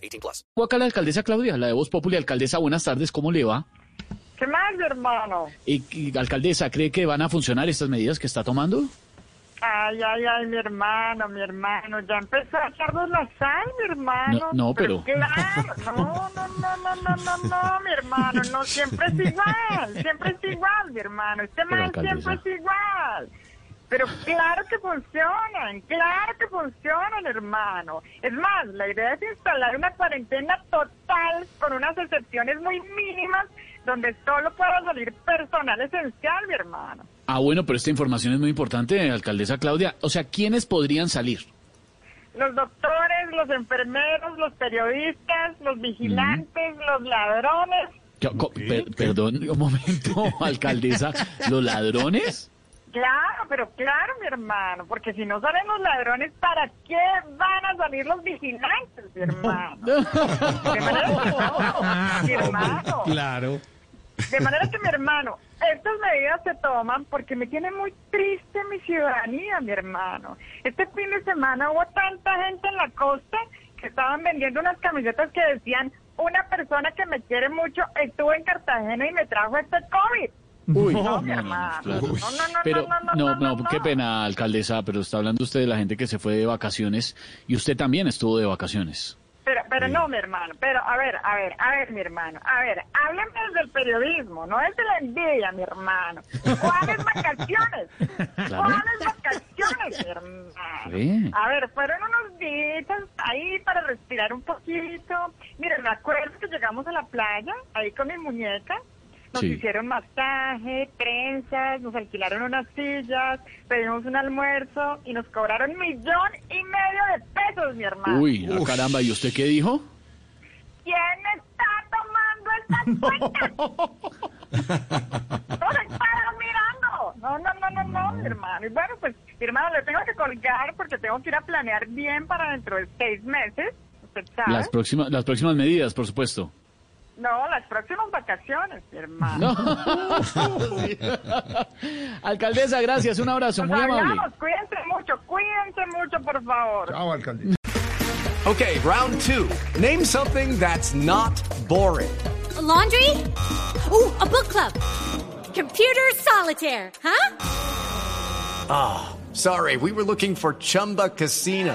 18 plus. Acá la alcaldesa Claudia, la de Voz Populi. Alcaldesa, buenas tardes, ¿cómo le va? ¿Qué más, hermano? Y, y, alcaldesa, ¿cree que van a funcionar estas medidas que está tomando? Ay, ay, ay, mi hermano, mi hermano, ya empezó a echarnos la sal, mi hermano. No, no, pero... Claro, no, no, no, no, no, no, no, mi hermano, no, siempre es igual, siempre es igual, mi hermano, este siempre es igual. Pero claro que funcionan, claro que funcionan, hermano. Es más, la idea es instalar una cuarentena total con unas excepciones muy mínimas donde solo pueda salir personal esencial, mi hermano. Ah, bueno, pero esta información es muy importante, alcaldesa Claudia. O sea, ¿quiénes podrían salir? Los doctores, los enfermeros, los periodistas, los vigilantes, los ladrones. Per- perdón, un momento, alcaldesa. ¿Los ladrones? Claro, pero claro, mi hermano, porque si no salen los ladrones, ¿para qué van a salir los vigilantes, mi hermano? De manera que no, mi hermano. Claro. De manera que, mi hermano, estas medidas se toman porque me tiene muy triste mi ciudadanía, mi hermano. Este fin de semana hubo tanta gente en la costa que estaban vendiendo unas camisetas que decían, una persona que me quiere mucho estuvo en Cartagena y me trajo este COVID. Uy, No, mi hermano. claro. No, no, no, Pero, no, no, no, no, no, no, qué pena, alcaldesa, pero está hablando usted de la gente que se fue de vacaciones y usted también estuvo de vacaciones. Pero, pero no, mi hermano, pero a ver, a ver, a ver, mi hermano, a ver, háblame desde el periodismo, no desde la envidia, mi hermano. ¿Cuáles vacaciones? Claro. ¿Cuáles vacaciones, mi hermano? Sí. A ver, fueron unos días ahí para respirar un poquito. Miren, me acuerdo que llegamos a la playa, ahí con mi muñeca. Nos Sí. hicieron masaje, trenzas, nos alquilaron unas sillas, pedimos un almuerzo y nos cobraron millón y medio de pesos, mi hermano. Uy, ah, caramba, ¿y usted qué dijo? ¿Quién está tomando estas cuentas? No se para mirando. No, no, no, no, no, mi hermano. Y bueno, pues, mi hermano, le tengo que colgar porque tengo que ir a planear bien para dentro de seis meses. Usted sabe. Las próximas, las próximas medidas, por supuesto. No, las próximas vacaciones, hermano. Alcaldesa, gracias, un abrazo, Nos muy amable. hablamos. Cuídense mucho, cuídense mucho, por favor. Chao, alcalde. Okay, round two. Name something that's not boring. A laundry? Ooh, a book club. Computer solitaire, huh? Sorry, we were looking for Chumba Casino.